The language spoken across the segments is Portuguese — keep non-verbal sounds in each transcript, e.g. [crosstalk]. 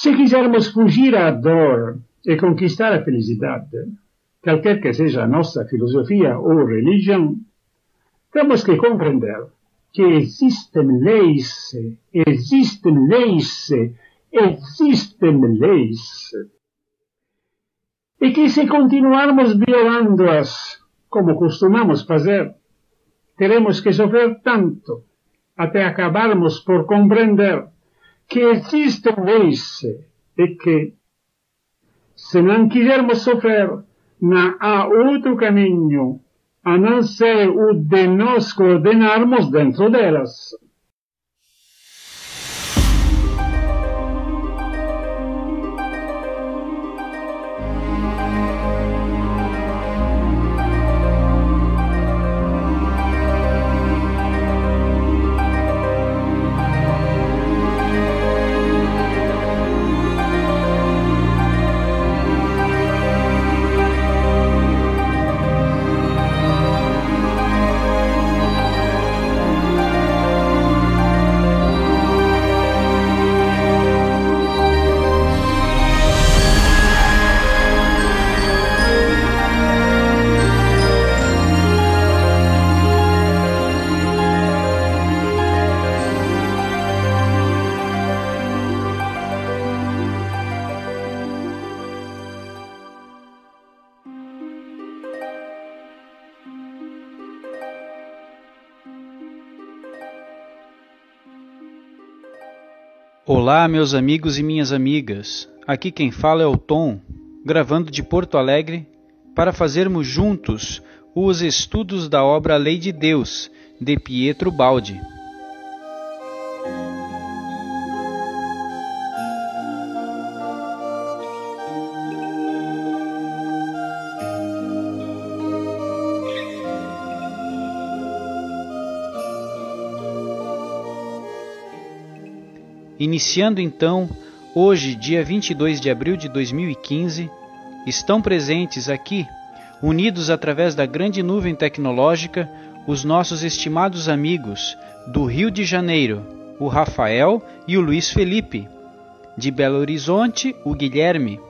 Se quisermos fugir à dor e conquistar a felicidade, qualquer que seja a nossa filosofia ou religião, temos que compreender que existem leis, existem leis, existem leis, e que se continuarmos violando-as, como costumamos fazer, teremos que sofrer tanto até acabarmos por compreender que existem leis e que, se não quisermos sofrer, não há outro caminho a não ser o de nos coordenarmos dentro delas. Olá, meus amigos e minhas amigas. Aqui quem fala é o Tom, gravando de Porto Alegre para fazermos juntos os estudos da obra Lei de Deus, de Pietro Baldi. Iniciando então, hoje, dia 22 de abril de 2015, estão presentes aqui, unidos através da grande nuvem tecnológica, os nossos estimados amigos do Rio de Janeiro, o Rafael e o Luiz Felipe, de Belo Horizonte, o Guilherme,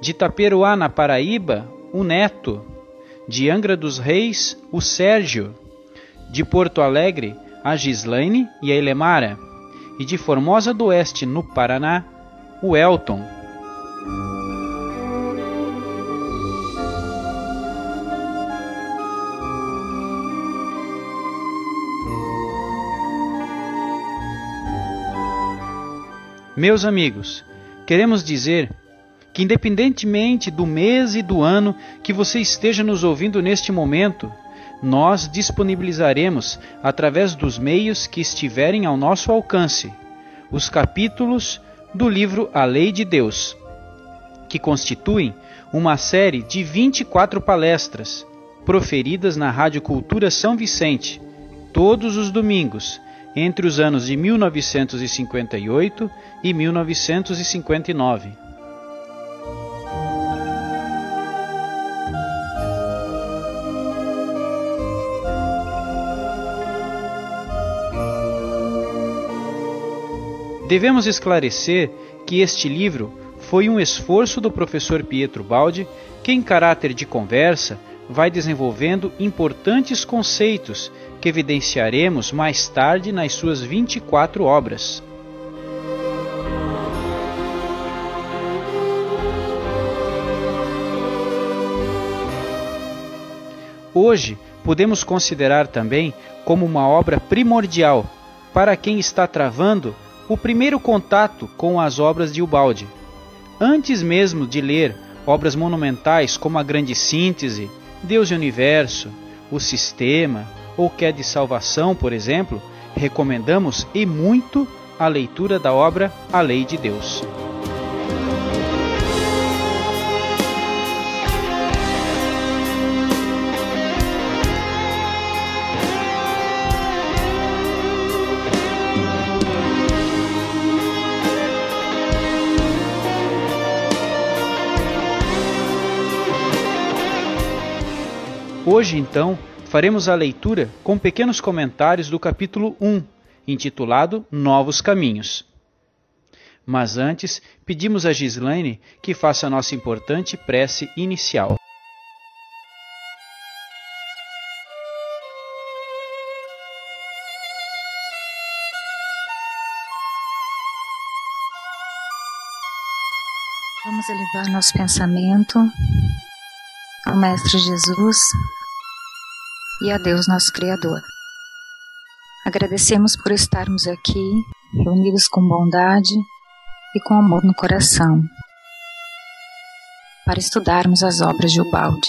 de Taperoá, na Paraíba, o Neto, de Angra dos Reis, o Sérgio, de Porto Alegre, a Gislaine e a Elemara e de Formosa do Oeste, no Paraná, o Elton. Meus amigos, queremos dizer que, independentemente do mês e do ano que você esteja nos ouvindo neste momento, nós disponibilizaremos, através dos meios que estiverem ao nosso alcance, os capítulos do livro A Lei de Deus, que constituem uma série de 24 palestras proferidas na Rádio Cultura São Vicente, todos os domingos, entre os anos de 1958 e 1959. Devemos esclarecer que este livro foi um esforço do professor Pietro Baldi, que, em caráter de conversa, vai desenvolvendo importantes conceitos que evidenciaremos mais tarde nas suas 24 obras. Hoje, podemos considerar também como uma obra primordial para quem está travando o primeiro contato com as obras de Ubaldi. Antes mesmo de ler obras monumentais como A Grande Síntese, Deus e Universo, O Sistema ou Que é de Salvação, por exemplo, recomendamos e muito a leitura da obra A Lei de Deus. Hoje, então, faremos a leitura com pequenos comentários do capítulo 1, intitulado Novos Caminhos. Mas antes, pedimos a Gislaine que faça a nossa importante prece inicial. Vamos elevar nosso pensamento ao Mestre Jesus e a Deus, nosso Criador. Agradecemos por estarmos aqui, reunidos com bondade e com amor no coração, para estudarmos as obras de Ubalde.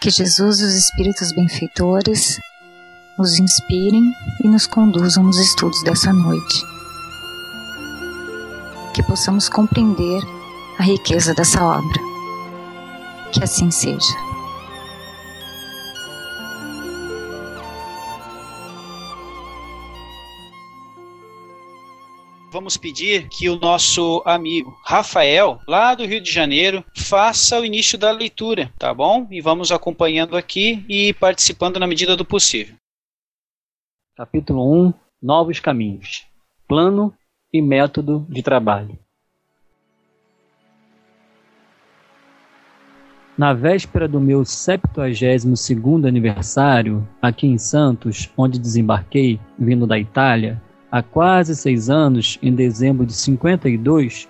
Que Jesus e os Espíritos benfeitores nos inspirem e nos conduzam nos estudos dessa noite. Que possamos compreender a riqueza dessa obra. Que assim seja. Vamos pedir que o nosso amigo Rafael, lá do Rio de Janeiro, faça o início da leitura, tá bom? E vamos acompanhando aqui e participando na medida do possível. Capítulo 1 Novos Caminhos Plano e Método de Trabalho. Na véspera do meu 72º aniversário, aqui em Santos, onde desembarquei, vindo da Itália, há quase seis anos, em dezembro de 52,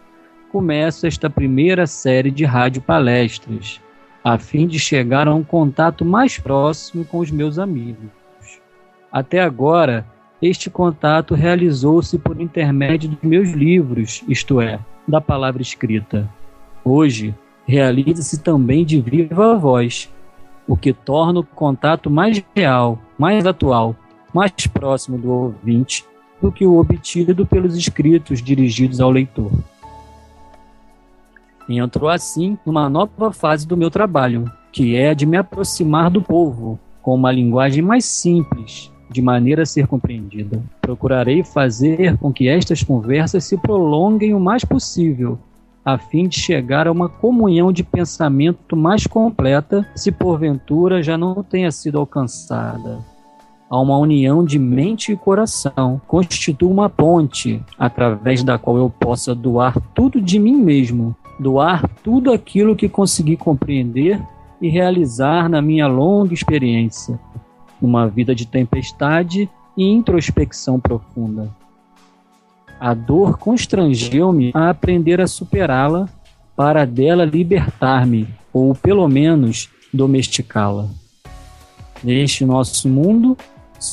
começo esta primeira série de rádio palestras, a fim de chegar a um contato mais próximo com os meus amigos. Até agora, este contato realizou-se por intermédio dos meus livros, isto é, da palavra escrita. Hoje, realiza-se também de viva voz, o que torna o contato mais real, mais atual, mais próximo do ouvinte do que o obtido pelos escritos dirigidos ao leitor. Entro assim numa nova fase do meu trabalho, que é a de me aproximar do povo com uma linguagem mais simples, de maneira a ser compreendida. Procurarei fazer com que estas conversas se prolonguem o mais possível, a fim de chegar a uma comunhão de pensamento mais completa, se porventura já não tenha sido alcançada a uma união de mente e coração, constitua uma ponte através da qual eu possa doar tudo de mim mesmo, doar tudo aquilo que consegui compreender e realizar na minha longa experiência, uma vida de tempestade e introspecção profunda. A dor constrangeu-me a aprender a superá-la para dela libertar-me, ou pelo menos domesticá-la. Neste nosso mundo,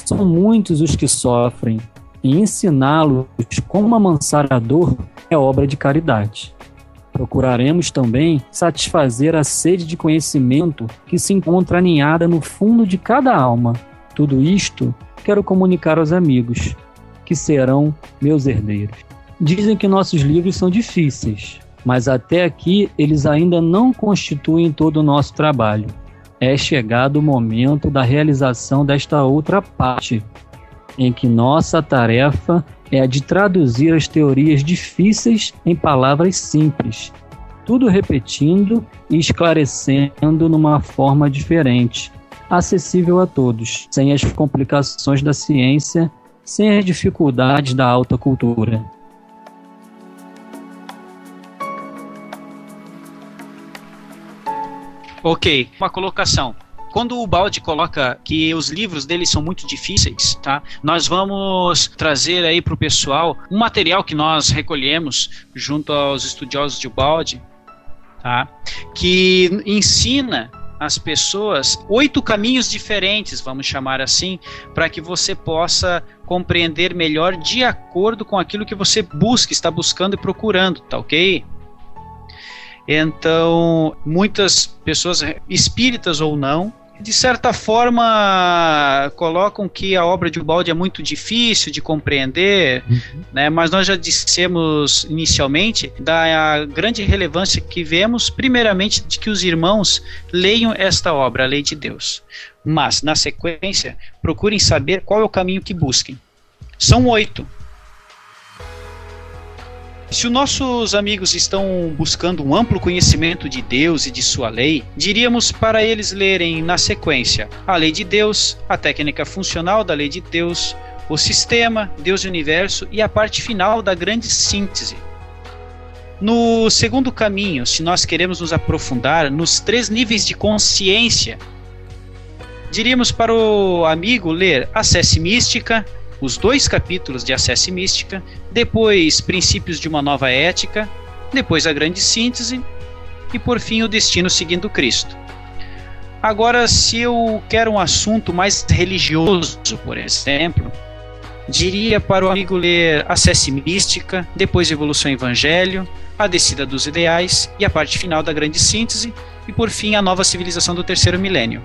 são muitos os que sofrem, e ensiná-los como amansar a dor é obra de caridade. Procuraremos também satisfazer a sede de conhecimento que se encontra aninhada no fundo de cada alma. Tudo isto quero comunicar aos amigos, que serão meus herdeiros. Dizem que nossos livros são difíceis, mas até aqui eles ainda não constituem todo o nosso trabalho é chegado o momento da realização desta outra parte, em que nossa tarefa é a de traduzir as teorias difíceis em palavras simples, tudo repetindo e esclarecendo numa forma diferente, acessível a todos, sem as complicações da ciência, sem as dificuldades da alta cultura. Ok, uma colocação quando o Balde coloca que os livros dele são muito difíceis, tá? Nós vamos trazer aí para o pessoal um material que nós recolhemos junto aos estudiosos de Balde, tá? Que ensina as pessoas oito caminhos diferentes, vamos chamar assim, para que você possa compreender melhor de acordo com aquilo que você busca, está buscando e procurando, tá ok? Então, muitas pessoas, espíritas ou não, de certa forma colocam que a obra de Ubaldi é muito difícil de compreender, uhum. né? mas nós já dissemos inicialmente da grande relevância que vemos, primeiramente, de que os irmãos leiam esta obra, a Lei de Deus. Mas, na sequência, procurem saber qual é o caminho que busquem. São oito. Se os nossos amigos estão buscando um amplo conhecimento de Deus e de sua lei, diríamos para eles lerem na sequência a lei de Deus, a técnica funcional da lei de Deus, o sistema, Deus e universo e a parte final da grande síntese. No segundo caminho, se nós queremos nos aprofundar nos três níveis de consciência, diríamos para o amigo ler Acesse Mística, os dois capítulos de Acesse Mística, depois Princípios de uma Nova Ética, depois a Grande Síntese e por fim o Destino Seguindo Cristo. Agora, se eu quero um assunto mais religioso, por exemplo, diria para o amigo ler Acesse Mística, depois Evolução Evangelho, A Descida dos Ideais e a parte final da Grande Síntese, e por fim a Nova Civilização do Terceiro Milênio.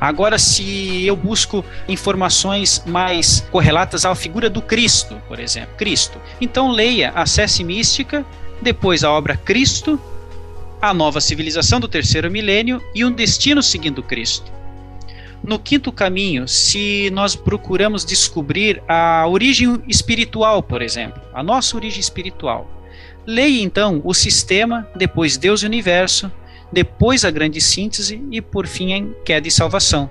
Agora, se eu busco informações mais correlatas à figura do Cristo, por exemplo, Cristo, então leia Acesse Mística, depois a obra Cristo a nova civilização do terceiro milênio e um destino seguindo Cristo. No quinto caminho, se nós procuramos descobrir a origem espiritual, por exemplo, a nossa origem espiritual, leia então o sistema, depois Deus e o universo, depois a grande síntese e por fim queda e salvação.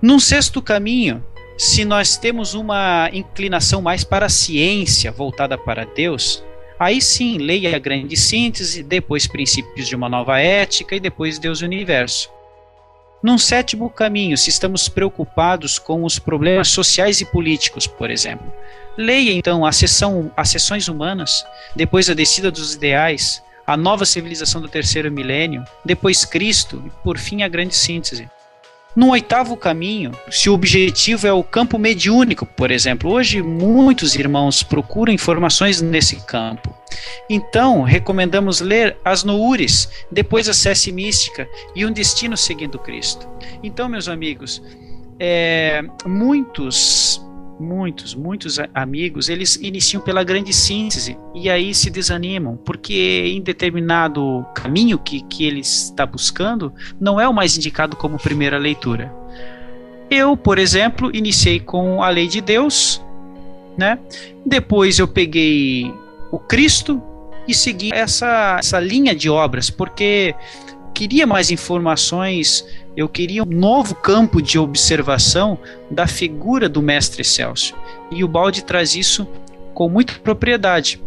Num sexto caminho, se nós temos uma inclinação mais para a ciência voltada para Deus, Aí sim, leia a grande síntese, depois princípios de uma nova ética e depois Deus e o universo. Num sétimo caminho, se estamos preocupados com os problemas sociais e políticos, por exemplo, leia então a sessão, as sessões humanas, depois a descida dos ideais, a nova civilização do terceiro milênio, depois Cristo e por fim a grande síntese. No oitavo caminho, se o objetivo é o campo mediúnico, por exemplo, hoje muitos irmãos procuram informações nesse campo. Então, recomendamos ler as Noures, depois a Cesse Mística e Um Destino Seguindo Cristo. Então, meus amigos, é, muitos muitos, muitos amigos, eles iniciam pela grande síntese e aí se desanimam, porque em determinado caminho que, que ele está buscando, não é o mais indicado como primeira leitura. Eu, por exemplo, iniciei com a lei de Deus, né? Depois eu peguei o Cristo e segui essa, essa linha de obras, porque queria mais informações eu queria um novo campo de observação da figura do mestre Celso. E o Balde traz isso com muita propriedade.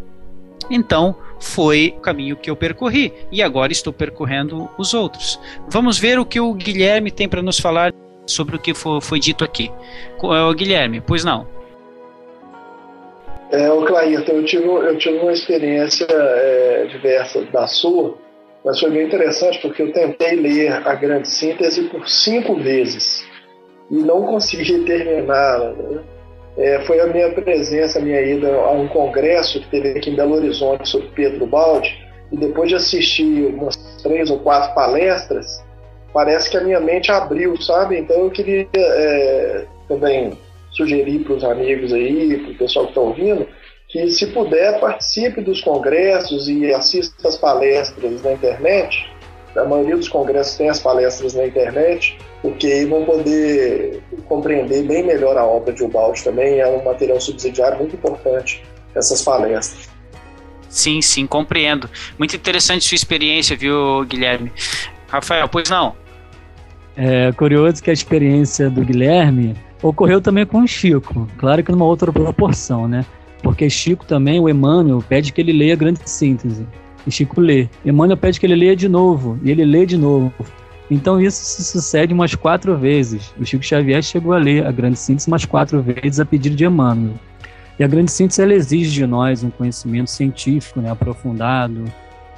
Então, foi o caminho que eu percorri e agora estou percorrendo os outros. Vamos ver o que o Guilherme tem para nos falar sobre o que foi, dito aqui. O Guilherme, pois não? É, o Clairton, eu tive, eu tive uma experiência é, diversa da sua mas foi bem interessante porque eu tentei ler a grande síntese por cinco vezes e não consegui terminar. Né? É, foi a minha presença, a minha ida a um congresso que teve aqui em Belo Horizonte sobre Pedro Baldi, e depois de assistir umas três ou quatro palestras, parece que a minha mente abriu, sabe? Então eu queria é, também sugerir para os amigos aí, para o pessoal que está ouvindo, que, se puder, participe dos congressos e assista as palestras na internet. A maioria dos congressos tem as palestras na internet, porque aí vão poder compreender bem melhor a obra de Ubaldi também. É um material subsidiário muito importante, essas palestras. Sim, sim, compreendo. Muito interessante sua experiência, viu, Guilherme? Rafael, pois não? É curioso que a experiência do Guilherme ocorreu também com o Chico, claro que numa outra proporção, né? Porque Chico também, o Emmanuel, pede que ele leia a grande síntese. E Chico lê. Emmanuel pede que ele leia de novo. E ele lê de novo. Então isso se sucede umas quatro vezes. O Chico Xavier chegou a ler a grande síntese umas quatro vezes a pedido de Emmanuel. E a grande síntese ela exige de nós um conhecimento científico, né, aprofundado.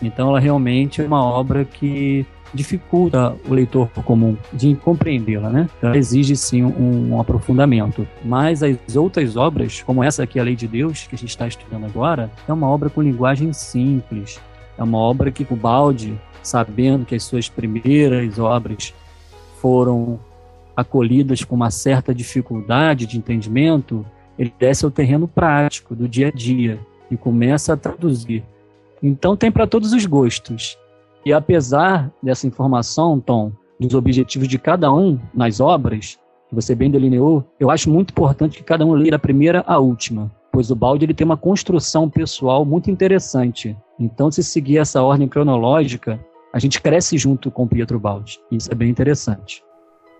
Então ela realmente é uma obra que dificulta o leitor comum de compreendê-la, né? Ela exige sim um, um, aprofundamento. Mas as outras obras, como essa aqui, A Lei de Deus, que a gente está estudando agora, é uma obra com linguagem simples. É uma obra que o Balde, sabendo que as suas primeiras obras foram acolhidas com uma certa dificuldade de entendimento, ele desce ao terreno prático do dia a dia e começa a traduzir. Então tem para todos os gostos. E apesar dessa informação, Tom, dos objetivos de cada um nas obras, que você bem delineou, eu acho muito importante que cada um leia da primeira à última, pois o balde ele tem uma construção pessoal muito interessante. Então, se seguir essa ordem cronológica, a gente cresce junto com Pietro Baldi. Isso é bem interessante.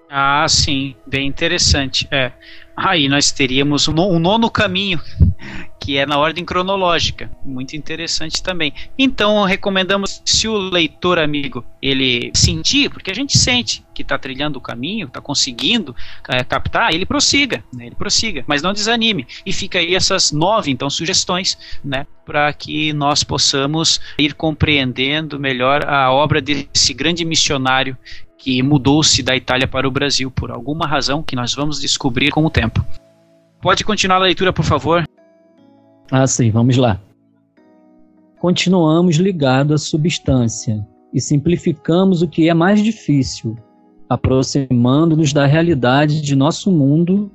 Ah, sim, bem interessante. É. Aí nós teríamos um nono caminho, [laughs] que é na ordem cronológica. Muito interessante também. Então, recomendamos, se o leitor amigo ele sentir, porque a gente sente que está trilhando o caminho, está conseguindo é, captar, ele prossiga, né, ele prossiga, mas não desanime. E fica aí essas nove, então, sugestões, né, para que nós possamos ir compreendendo melhor a obra desse grande missionário que mudou-se da Itália para o Brasil por alguma razão que nós vamos descobrir com o tempo. Pode continuar a leitura, por favor? Ah, sim, vamos lá. Continuamos ligados à substância e simplificamos o que é mais difícil, aproximando-nos da realidade de nosso mundo,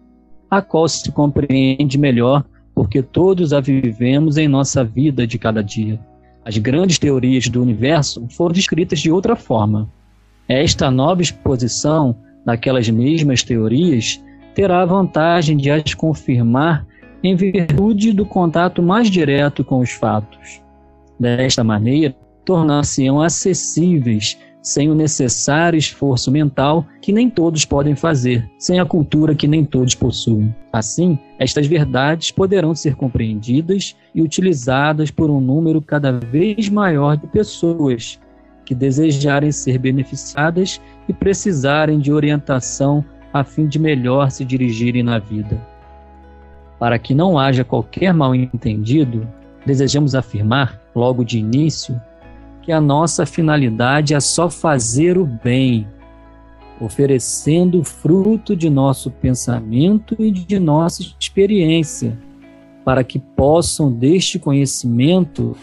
a qual se compreende melhor porque todos a vivemos em nossa vida de cada dia. As grandes teorias do universo foram descritas de outra forma esta nova exposição daquelas mesmas teorias terá a vantagem de as confirmar em virtude do contato mais direto com os fatos. Desta maneira, tornar-se-ão acessíveis sem o necessário esforço mental que nem todos podem fazer, sem a cultura que nem todos possuem. Assim, estas verdades poderão ser compreendidas e utilizadas por um número cada vez maior de pessoas que desejarem ser beneficiadas e precisarem de orientação a fim de melhor se dirigirem na vida. Para que não haja qualquer mal-entendido, desejamos afirmar, logo de início, que a nossa finalidade é só fazer o bem, oferecendo o fruto de nosso pensamento e de nossa experiência, para que possam deste conhecimento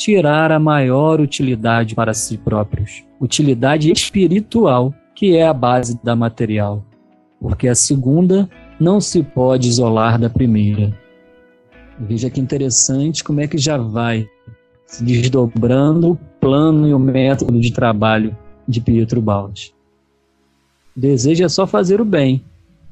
tirar a maior utilidade para si próprios. Utilidade espiritual, que é a base da material, porque a segunda não se pode isolar da primeira. Veja que interessante como é que já vai se desdobrando o plano e o método de trabalho de Pietro Baldi. Deseja só fazer o bem.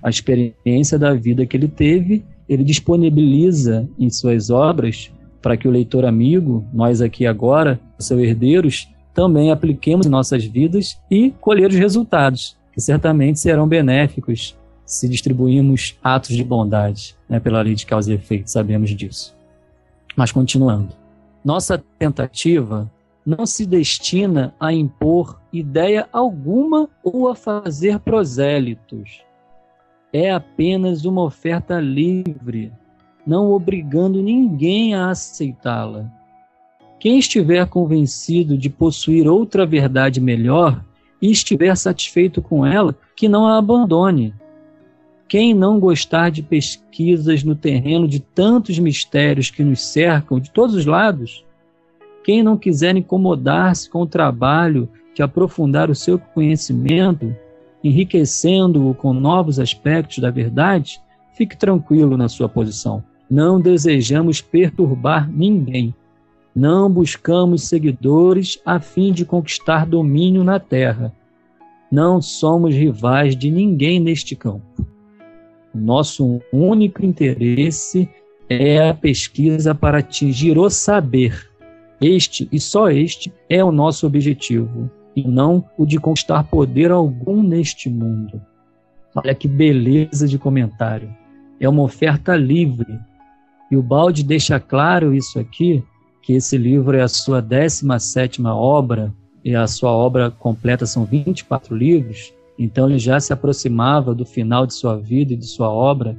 A experiência da vida que ele teve, ele disponibiliza em suas obras para que o leitor amigo, nós aqui agora, seus herdeiros, também apliquemos em nossas vidas e colher os resultados, que certamente serão benéficos se distribuirmos atos de bondade, né, pela lei de causa e efeito, sabemos disso. Mas continuando. Nossa tentativa não se destina a impor ideia alguma ou a fazer prosélitos. É apenas uma oferta livre não obrigando ninguém a aceitá-la. Quem estiver convencido de possuir outra verdade melhor e estiver satisfeito com ela, que não a abandone. Quem não gostar de pesquisas no terreno de tantos mistérios que nos cercam de todos os lados, quem não quiser incomodar-se com o trabalho de aprofundar o seu conhecimento, enriquecendo-o com novos aspectos da verdade, fique tranquilo na sua posição. Não desejamos perturbar ninguém. Não buscamos seguidores a fim de conquistar domínio na terra. Não somos rivais de ninguém neste campo. Nosso único interesse é a pesquisa para atingir o saber. Este e só este é o nosso objetivo, e não o de conquistar poder algum neste mundo. Olha que beleza de comentário. É uma oferta livre, e o Balde deixa claro isso aqui, que esse livro é a sua 17 obra, e a sua obra completa são 24 livros, então ele já se aproximava do final de sua vida e de sua obra.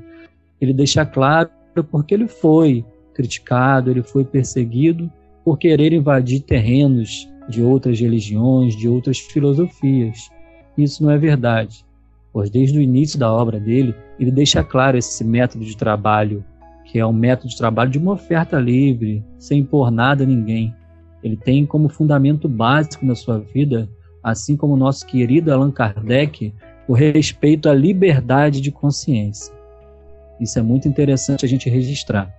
Ele deixa claro porque ele foi criticado, ele foi perseguido por querer invadir terrenos de outras religiões, de outras filosofias. Isso não é verdade, pois desde o início da obra dele, ele deixa claro esse método de trabalho que é um método de trabalho de uma oferta livre, sem impor nada a ninguém. Ele tem como fundamento básico na sua vida, assim como o nosso querido Allan Kardec, o respeito à liberdade de consciência. Isso é muito interessante a gente registrar.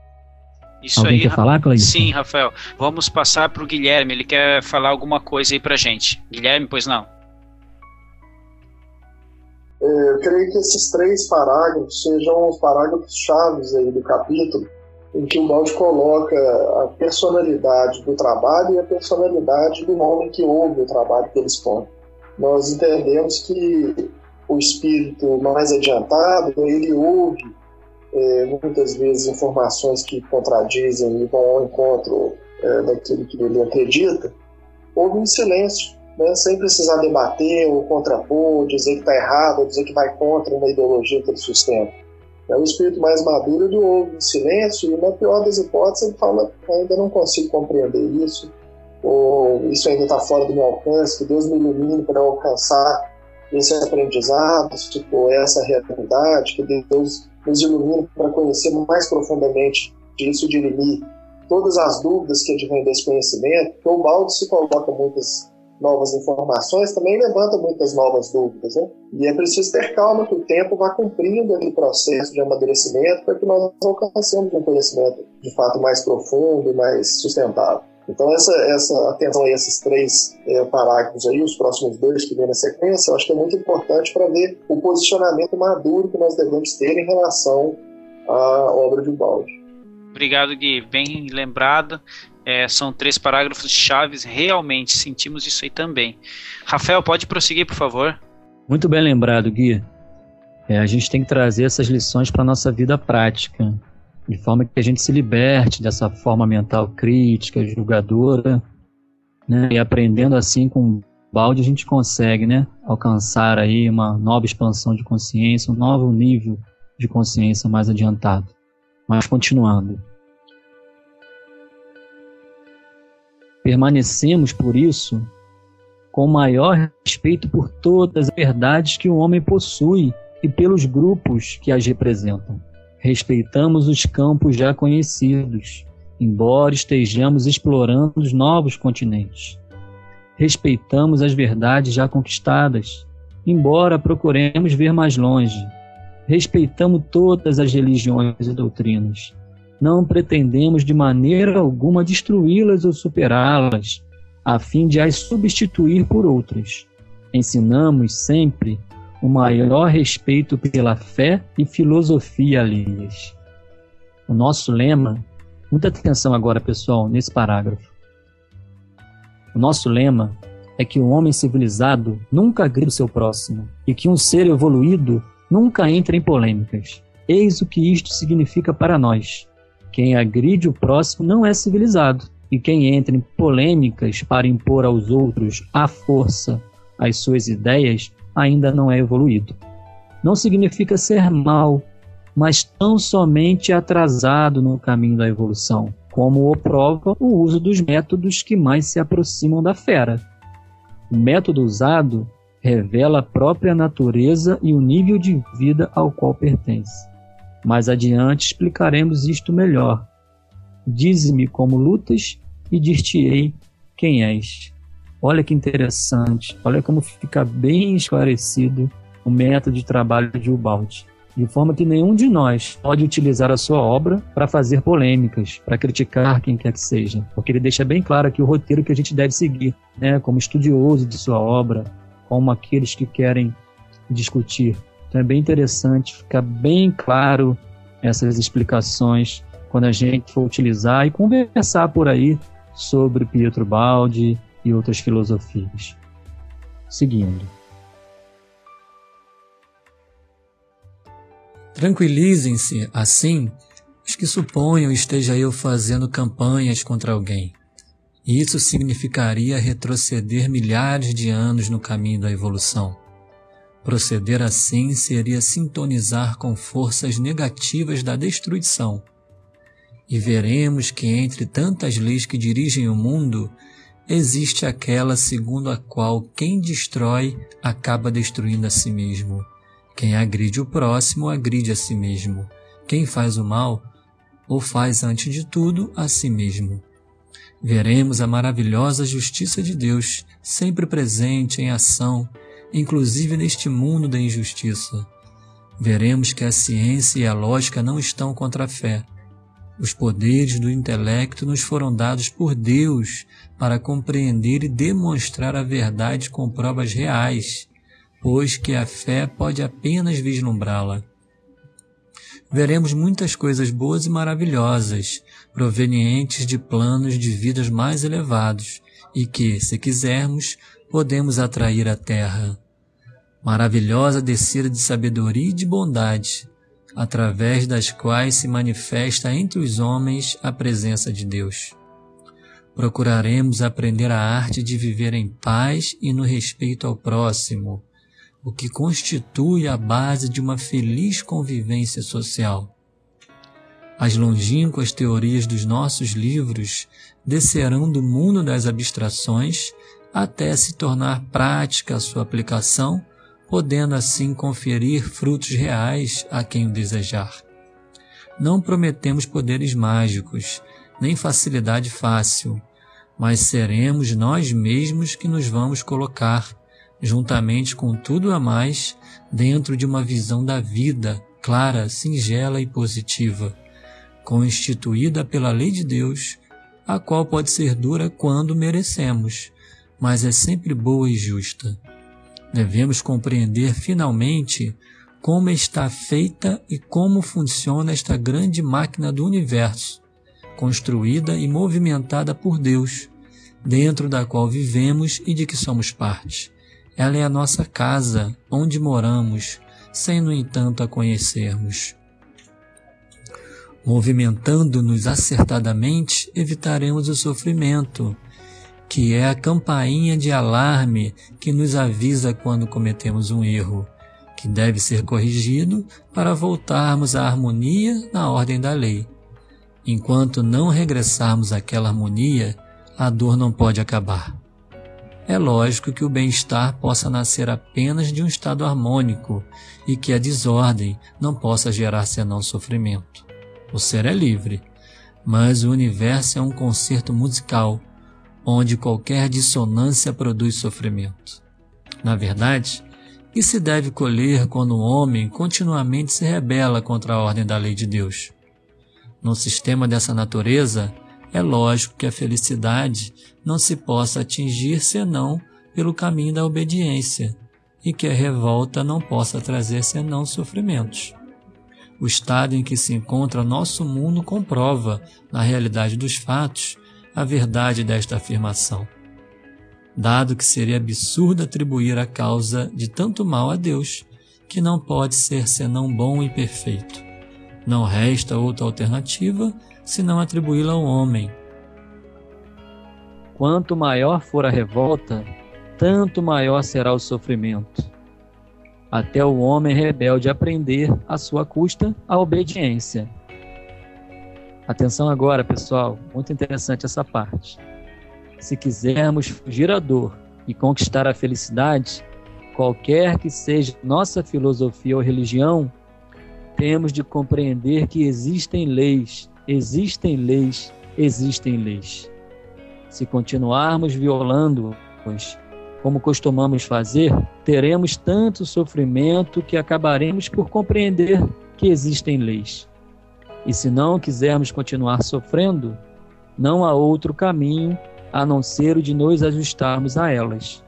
Isso Alguém aí, quer falar, Cleiton? Sim, Rafael. Vamos passar para o Guilherme. Ele quer falar alguma coisa aí para gente. Guilherme, pois não? Eu creio que esses três parágrafos sejam os parágrafos chaves aí do capítulo, em que o Balde coloca a personalidade do trabalho e a personalidade do homem que ouve o trabalho que ele expõe. Nós entendemos que o espírito mais adiantado, ele ouve é, muitas vezes informações que contradizem e vão ao encontro é, daquilo que ele acredita, ouve em silêncio, né, sem precisar debater ou contrapor, dizer que está errado, dizer que vai contra uma ideologia que ele sustenta. É o espírito mais maduro, ele ouve em silêncio e, na pior das hipóteses, ele fala: ainda não consigo compreender isso, ou isso ainda está fora do meu alcance, que Deus me ilumine para alcançar esse aprendizado, for essa realidade, que Deus nos ilumine para conhecer mais profundamente isso, dirimir todas as dúvidas que advêm desse conhecimento, porque o balde se coloca muitas novas informações, também levanta muitas novas dúvidas, né? E é preciso ter calma que o tempo vá cumprindo aquele processo de amadurecimento para que nós alcancemos um conhecimento de fato mais profundo mais sustentável. Então, essa, essa atenção a esses três é, parágrafos aí, os próximos dois que vêm na sequência, eu acho que é muito importante para ver o posicionamento maduro que nós devemos ter em relação à obra de Balde. Obrigado, Gui. Bem lembrado. É, são três parágrafos chaves, realmente sentimos isso aí também. Rafael, pode prosseguir, por favor? Muito bem lembrado, Gui. É, a gente tem que trazer essas lições para a nossa vida prática de forma que a gente se liberte dessa forma mental crítica, julgadora, né? E aprendendo assim com balde a gente consegue, né, alcançar aí uma nova expansão de consciência, um novo nível de consciência mais adiantado. Mas continuando. Permanecemos por isso com maior respeito por todas as verdades que o homem possui e pelos grupos que as representam respeitamos os campos já conhecidos, embora estejamos explorando os novos continentes. Respeitamos as verdades já conquistadas, embora procuremos ver mais longe. Respeitamos todas as religiões e doutrinas. Não pretendemos de maneira alguma destruí-las ou superá-las, a fim de as substituir por outras. Ensinamos sempre o maior respeito pela fé e filosofia alheias. O nosso lema, muita atenção agora, pessoal, nesse parágrafo. O nosso lema é que um homem civilizado nunca agride o seu próximo e que um ser evoluído nunca entra em polêmicas. Eis o que isto significa para nós. Quem agride o próximo não é civilizado, e quem entra em polêmicas para impor aos outros à força as suas ideias ainda não é evoluído. Não significa ser mal, mas tão somente atrasado no caminho da evolução, como o prova o uso dos métodos que mais se aproximam da fera. O método usado revela a própria natureza e o nível de vida ao qual pertence. Mais adiante explicaremos isto melhor. Dize-me como lutas e dir-te-ei quem és. Olha que interessante, olha como fica bem esclarecido o método de trabalho de Ubaldi. De forma que nenhum de nós pode utilizar a sua obra para fazer polêmicas, para criticar quem quer que seja. Porque ele deixa bem claro aqui o roteiro que a gente deve seguir, né? como estudioso de sua obra, como aqueles que querem discutir. Então é bem interessante, fica bem claro essas explicações quando a gente for utilizar e conversar por aí sobre Pietro Baldi, e outras filosofias. Seguindo. Tranquilizem-se, assim, os que suponham esteja eu fazendo campanhas contra alguém. Isso significaria retroceder milhares de anos no caminho da evolução. Proceder assim seria sintonizar com forças negativas da destruição. E veremos que entre tantas leis que dirigem o mundo, existe aquela segundo a qual quem destrói acaba destruindo a si mesmo. Quem agride o próximo agride a si mesmo. Quem faz o mal, o faz antes de tudo a si mesmo. Veremos a maravilhosa justiça de Deus sempre presente em ação, inclusive neste mundo da injustiça. Veremos que a ciência e a lógica não estão contra a fé, os poderes do intelecto nos foram dados por Deus para compreender e demonstrar a verdade com provas reais, pois que a fé pode apenas vislumbrá-la. Veremos muitas coisas boas e maravilhosas, provenientes de planos de vidas mais elevados, e que, se quisermos, podemos atrair à Terra. maravilhosa descida de sabedoria e de bondade, através das quais se manifesta entre os homens a presença de Deus. Procuraremos aprender a arte de viver em paz e no respeito ao próximo, o que constitui a base de uma feliz convivência social. As longínquas teorias dos nossos livros descerão do mundo das abstrações até se tornar prática a sua aplicação, podendo assim conferir frutos reais a quem o desejar. Não prometemos poderes mágicos, nem facilidade fácil, mas seremos nós mesmos que nos vamos colocar, juntamente com tudo a mais, dentro de uma visão da vida clara, singela e positiva constituída pela lei de Deus, a qual pode ser dura quando merecemos, mas é sempre boa e justa. Devemos compreender finalmente como está feita e como funciona esta grande máquina do universo, construída e movimentada por Deus, dentro da qual vivemos e de que somos parte. Ela é a nossa casa, onde moramos, sem, no entanto, a conhecermos. Movimentando-nos acertadamente, evitaremos o sofrimento, que é a campainha de alarme que nos avisa quando cometemos um erro, que deve ser corrigido para voltarmos à harmonia na ordem da lei. Enquanto não regressarmos àquela harmonia, a dor não pode acabar. É lógico que o bem-estar possa nascer apenas de um estado harmônico e que a desordem não possa gerar senão sofrimento. O ser é livre, mas o universo é um concerto musical onde qualquer dissonância produz sofrimento. Na verdade, isso se deve colher quando o homem continuamente se rebela contra a ordem da lei de Deus. No sistema dessa natureza, é lógico que a felicidade não se possa atingir senão pelo caminho da obediência, e que a revolta não possa trazer senão sofrimentos. O estado em que se encontra nosso mundo comprova, na realidade dos fatos, a verdade desta afirmação. Dado que seria absurdo atribuir a causa de tanto mal a Deus, que não pode ser senão bom e perfeito. Não resta outra alternativa senão atribuí-la ao homem. Quanto maior for a revolta, tanto maior será o sofrimento até o homem rebelde aprender à sua custa a obediência. Atenção agora, pessoal, muito interessante essa parte. Se quisermos fugir à dor e conquistar a felicidade, qualquer que seja nossa filosofia ou religião, temos de compreender que existem leis, existem leis, existem leis. Se continuarmos violando-as como costumamos fazer, teremos tanto sofrimento que acabaremos por compreender que existem leis. E se não quisermos continuar sofrendo, não há outro caminho a não ser o de nos ajustarmos a elas.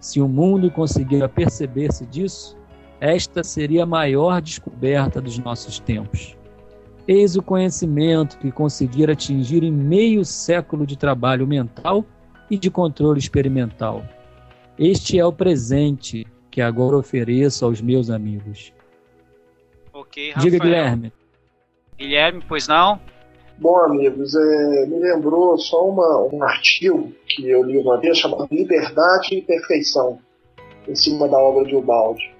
Se o mundo conseguir aperceber-se disso, esta seria a maior descoberta dos nossos tempos. Eis o conhecimento que conseguir atingir em meio século de trabalho mental e de controle experimental. Este é o presente que agora ofereço aos meus amigos. Ok, Rafael. Diga, Guilherme. Guilherme, pois não? Bom, amigos, é, me lembrou só uma, um artigo que eu li uma vez chamado Liberdade e Perfeição, em cima da obra de Ubaldi.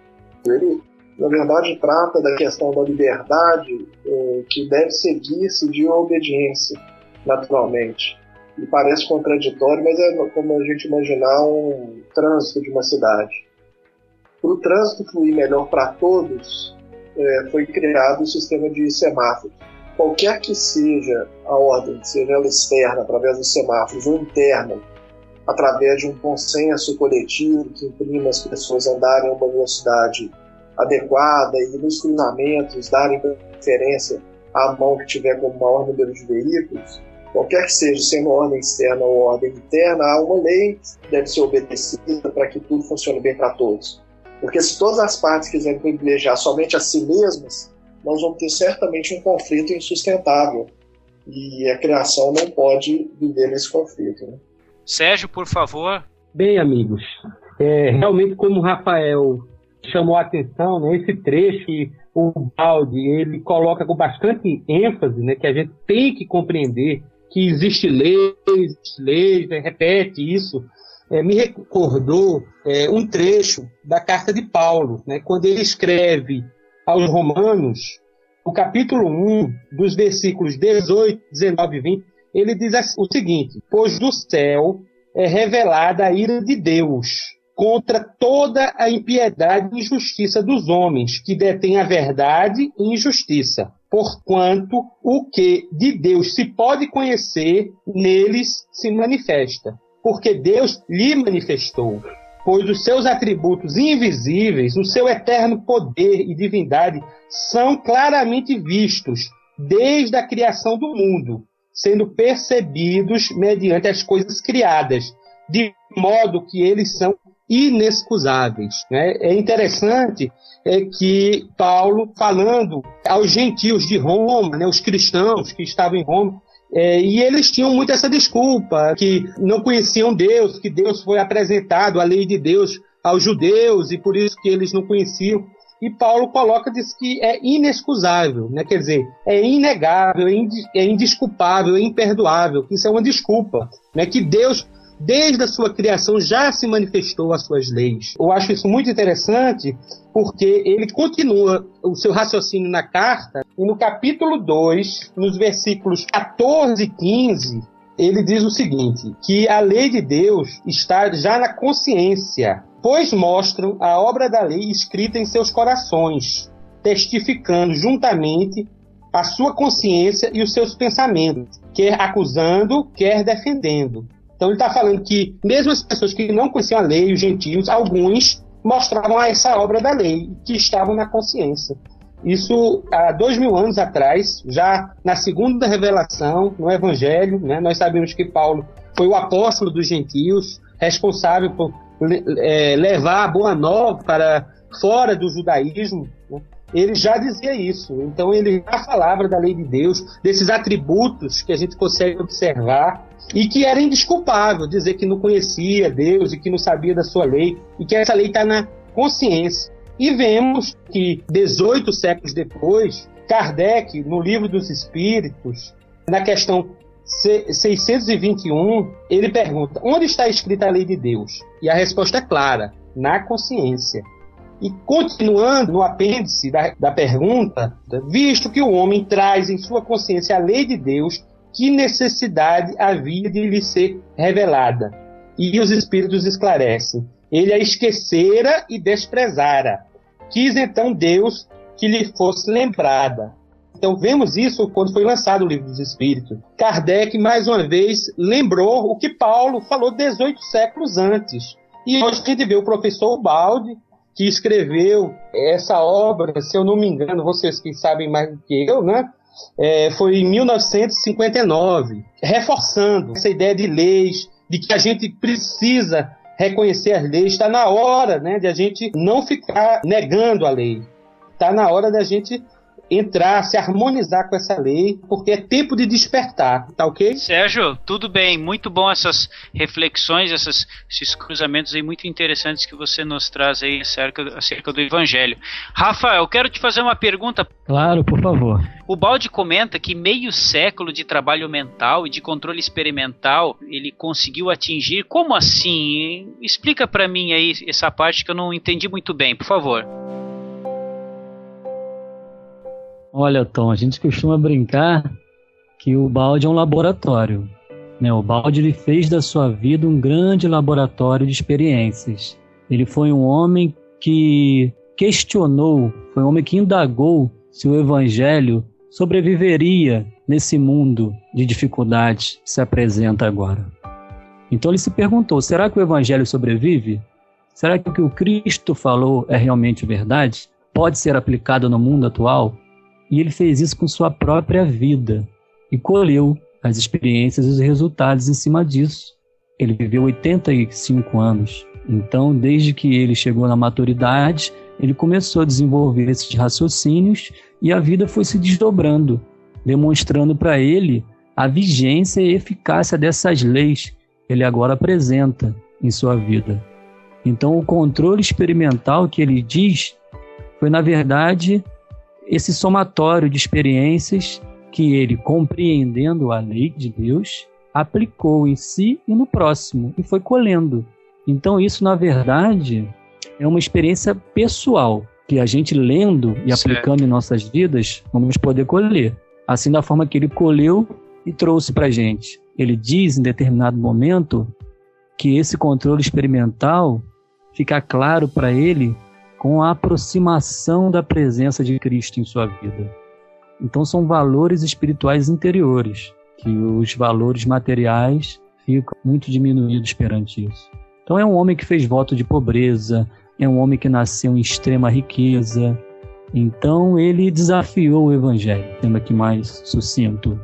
Ele, na verdade, trata da questão da liberdade é, que deve seguir-se de obediência, naturalmente e parece contraditório, mas é como a gente imaginar um trânsito de uma cidade. Para o trânsito fluir melhor para todos, é, foi criado o sistema de semáforos. Qualquer que seja a ordem, seja ela externa, através dos semáforos, ou interna, através de um consenso coletivo que imprime as pessoas andarem a uma velocidade adequada e nos cruzamentos darem preferência à mão que tiver com o maior número de veículos, qualquer que seja, sendo ordem externa ou ordem interna, há uma lei que deve ser obedecida para que tudo funcione bem para todos. Porque se todas as partes quiserem privilegiar somente a si mesmas, nós vamos ter certamente um conflito insustentável. E a criação não pode viver nesse conflito. Né? Sérgio, por favor. Bem, amigos, é, realmente, como o Rafael chamou a atenção, né, esse trecho que o Balde ele coloca com bastante ênfase, né, que a gente tem que compreender que existe leis, leis, né, repete isso, é, me recordou é, um trecho da carta de Paulo, né, quando ele escreve aos Romanos, o capítulo 1, dos versículos 18, 19 e 20, ele diz o seguinte: Pois do céu é revelada a ira de Deus contra toda a impiedade e injustiça dos homens, que detêm a verdade e injustiça. Porquanto o que de Deus se pode conhecer, neles se manifesta. Porque Deus lhe manifestou. Pois os seus atributos invisíveis, o seu eterno poder e divindade, são claramente vistos desde a criação do mundo, sendo percebidos mediante as coisas criadas, de modo que eles são inexcusáveis. Né? É interessante é que Paulo, falando aos gentios de Roma, né, os cristãos que estavam em Roma, é, e eles tinham muito essa desculpa, que não conheciam Deus, que Deus foi apresentado, a lei de Deus aos judeus, e por isso que eles não conheciam. E Paulo coloca, diz que é inexcusável, né? quer dizer, é inegável, é indisculpável, é imperdoável, que isso é uma desculpa, né? que Deus desde a sua criação já se manifestou as suas leis. Eu acho isso muito interessante porque ele continua o seu raciocínio na carta e no capítulo 2, nos versículos 14 e 15, ele diz o seguinte: que a lei de Deus está já na consciência, pois mostram a obra da lei escrita em seus corações, testificando juntamente a sua consciência e os seus pensamentos, quer acusando, quer defendendo. Então ele está falando que mesmo as pessoas que não conheciam a lei, os gentios, alguns mostravam essa obra da lei, que estavam na consciência. Isso há dois mil anos atrás, já na segunda revelação, no Evangelho, né, nós sabemos que Paulo foi o apóstolo dos gentios, responsável por é, levar a boa nova para fora do judaísmo. Ele já dizia isso. Então ele já falava da lei de Deus, desses atributos que a gente consegue observar e que era indesculpável dizer que não conhecia Deus e que não sabia da sua lei e que essa lei está na consciência. E vemos que 18 séculos depois, Kardec, no Livro dos Espíritos, na questão 621, ele pergunta: onde está escrita a lei de Deus? E a resposta é clara: na consciência. E continuando no apêndice da, da pergunta, visto que o homem traz em sua consciência a lei de Deus, que necessidade havia de lhe ser revelada? E os Espíritos esclarecem. Ele a esquecera e desprezara. Quis então Deus que lhe fosse lembrada. Então vemos isso quando foi lançado o livro dos Espíritos. Kardec, mais uma vez, lembrou o que Paulo falou 18 séculos antes. E hoje a gente vê o professor Balde, que escreveu essa obra, se eu não me engano, vocês que sabem mais do que eu, né? É, foi em 1959, reforçando essa ideia de leis, de que a gente precisa reconhecer as leis. Está na hora né, de a gente não ficar negando a lei. Está na hora da gente entrar, se harmonizar com essa lei, porque é tempo de despertar, tá ok? Sérgio, tudo bem, muito bom essas reflexões, essas, esses cruzamentos aí muito interessantes que você nos traz aí acerca, acerca do Evangelho. Rafa, eu quero te fazer uma pergunta. Claro, por favor. O Balde comenta que meio século de trabalho mental e de controle experimental ele conseguiu atingir. Como assim? Explica para mim aí essa parte que eu não entendi muito bem, por favor. Olha, Tom, a gente costuma brincar que o balde é um laboratório. Né? O balde ele fez da sua vida um grande laboratório de experiências. Ele foi um homem que questionou, foi um homem que indagou se o evangelho sobreviveria nesse mundo de dificuldades que se apresenta agora. Então ele se perguntou: será que o evangelho sobrevive? Será que o que o Cristo falou é realmente verdade? Pode ser aplicado no mundo atual? E ele fez isso com sua própria vida e colheu as experiências e os resultados em cima disso. Ele viveu 85 anos. Então, desde que ele chegou na maturidade, ele começou a desenvolver esses raciocínios e a vida foi se desdobrando, demonstrando para ele a vigência e eficácia dessas leis que ele agora apresenta em sua vida. Então, o controle experimental que ele diz foi, na verdade, esse somatório de experiências que ele, compreendendo a lei de Deus, aplicou em si e no próximo e foi colhendo. Então, isso, na verdade, é uma experiência pessoal que a gente lendo e certo. aplicando em nossas vidas, vamos poder colher. Assim, da forma que ele colheu e trouxe para a gente. Ele diz em determinado momento que esse controle experimental fica claro para ele com a aproximação da presença de Cristo em sua vida. Então são valores espirituais interiores, que os valores materiais ficam muito diminuídos perante isso. Então é um homem que fez voto de pobreza, é um homem que nasceu em extrema riqueza. Então ele desafiou o evangelho, sendo aqui mais sucinto.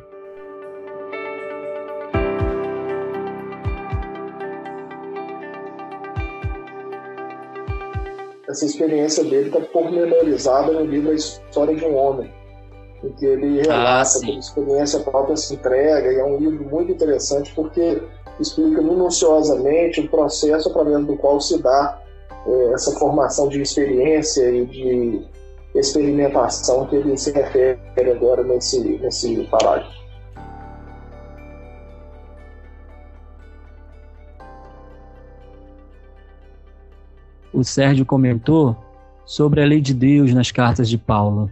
Essa experiência dele está pormenorizada no livro A História de um Homem, em que ele ah, relata ah, como experiência própria se entrega, e é um livro muito interessante porque explica minuciosamente o processo através do qual se dá é, essa formação de experiência e de experimentação que ele se refere agora nesse, nesse parágrafo. O Sérgio comentou sobre a lei de Deus nas cartas de Paulo.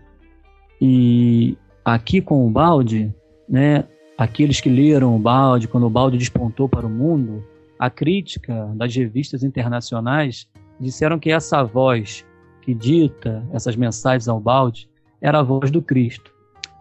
E aqui com o balde, né, aqueles que leram o balde, quando o balde despontou para o mundo, a crítica das revistas internacionais disseram que essa voz que dita essas mensagens ao balde era a voz do Cristo.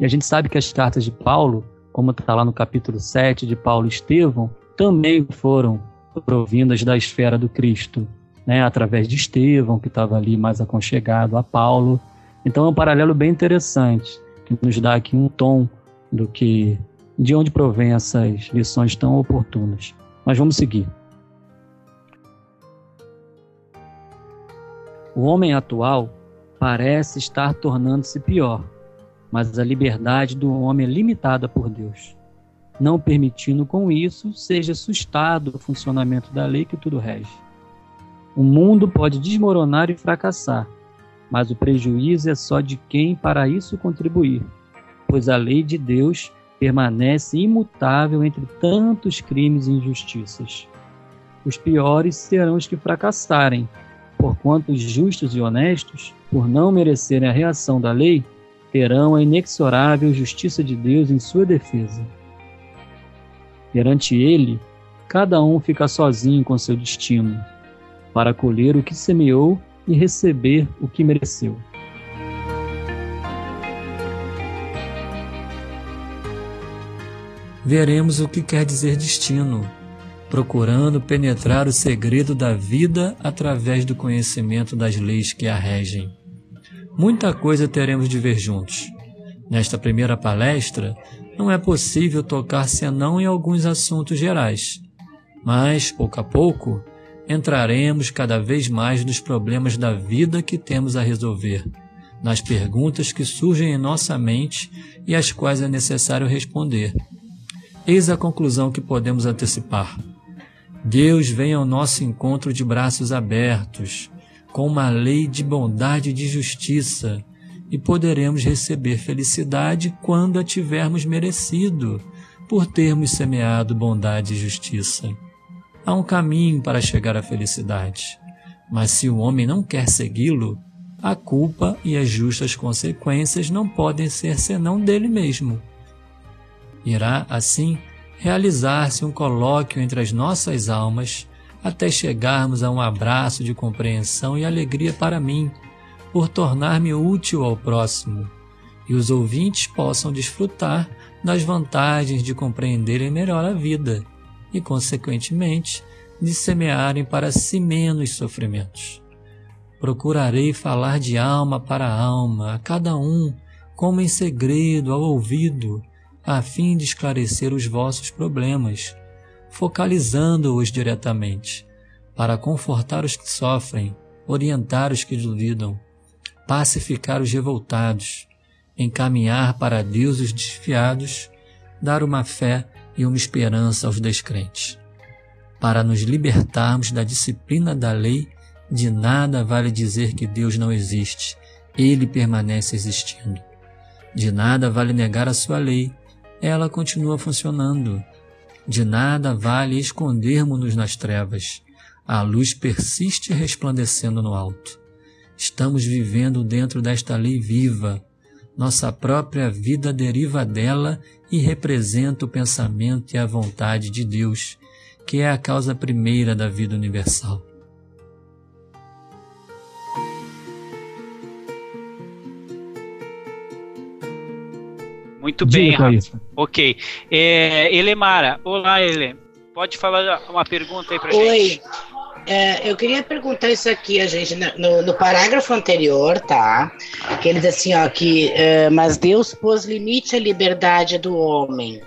E a gente sabe que as cartas de Paulo, como está lá no capítulo 7 de Paulo e Estevão, também foram provindas da esfera do Cristo né, através de Estevão, que estava ali mais aconchegado a Paulo. Então é um paralelo bem interessante, que nos dá aqui um tom do que de onde provém essas lições tão oportunas. Mas vamos seguir. O homem atual parece estar tornando-se pior, mas a liberdade do homem é limitada por Deus, não permitindo com isso seja assustado o funcionamento da lei que tudo rege. O mundo pode desmoronar e fracassar, mas o prejuízo é só de quem para isso contribuir, pois a lei de Deus permanece imutável entre tantos crimes e injustiças. Os piores serão os que fracassarem, porquanto os justos e honestos, por não merecerem a reação da lei, terão a inexorável justiça de Deus em sua defesa. Perante ele, cada um fica sozinho com seu destino para colher o que semeou e receber o que mereceu. Veremos o que quer dizer destino, procurando penetrar o segredo da vida através do conhecimento das leis que a regem. Muita coisa teremos de ver juntos. Nesta primeira palestra, não é possível tocar senão em alguns assuntos gerais, mas, pouco a pouco, entraremos cada vez mais nos problemas da vida que temos a resolver, nas perguntas que surgem em nossa mente e às quais é necessário responder. Eis a conclusão que podemos antecipar. Deus vem ao nosso encontro de braços abertos, com uma lei de bondade e de justiça, e poderemos receber felicidade quando a tivermos merecido, por termos semeado bondade e justiça. Há um caminho para chegar à felicidade, mas se o homem não quer segui-lo, a culpa e as justas consequências não podem ser senão dele mesmo. Irá, assim, realizar-se um colóquio entre as nossas almas até chegarmos a um abraço de compreensão e alegria para mim, por tornar-me útil ao próximo, e os ouvintes possam desfrutar das vantagens de compreenderem melhor a vida e, consequentemente, de semearem para si menos sofrimentos. Procurarei falar de alma para alma a cada um, como em segredo ao ouvido, a fim de esclarecer os vossos problemas, focalizando-os diretamente, para confortar os que sofrem, orientar os que duvidam, pacificar os revoltados, encaminhar para Deus os desfiados, dar uma fé e uma esperança aos descrentes, para nos libertarmos da disciplina da lei De nada vale dizer que Deus não existe, ele permanece existindo. De nada vale negar a sua lei, ela continua funcionando. De nada vale escondermos-nos nas trevas, a luz persiste resplandecendo no alto. Estamos vivendo dentro desta lei viva. Nossa própria vida deriva dela e representa o pensamento e a vontade de Deus, que é a causa primeira da vida universal. Muito bem, Rafa. Ok. É, Elemara, olá, Ele. Pode falar uma pergunta aí pra Oi. gente? Oi. É, eu queria perguntar isso aqui, a gente, no, no, parágrafo anterior, tá? Que ele diz assim, ó, que uh, mas Deus pôs limite à liberdade do homem.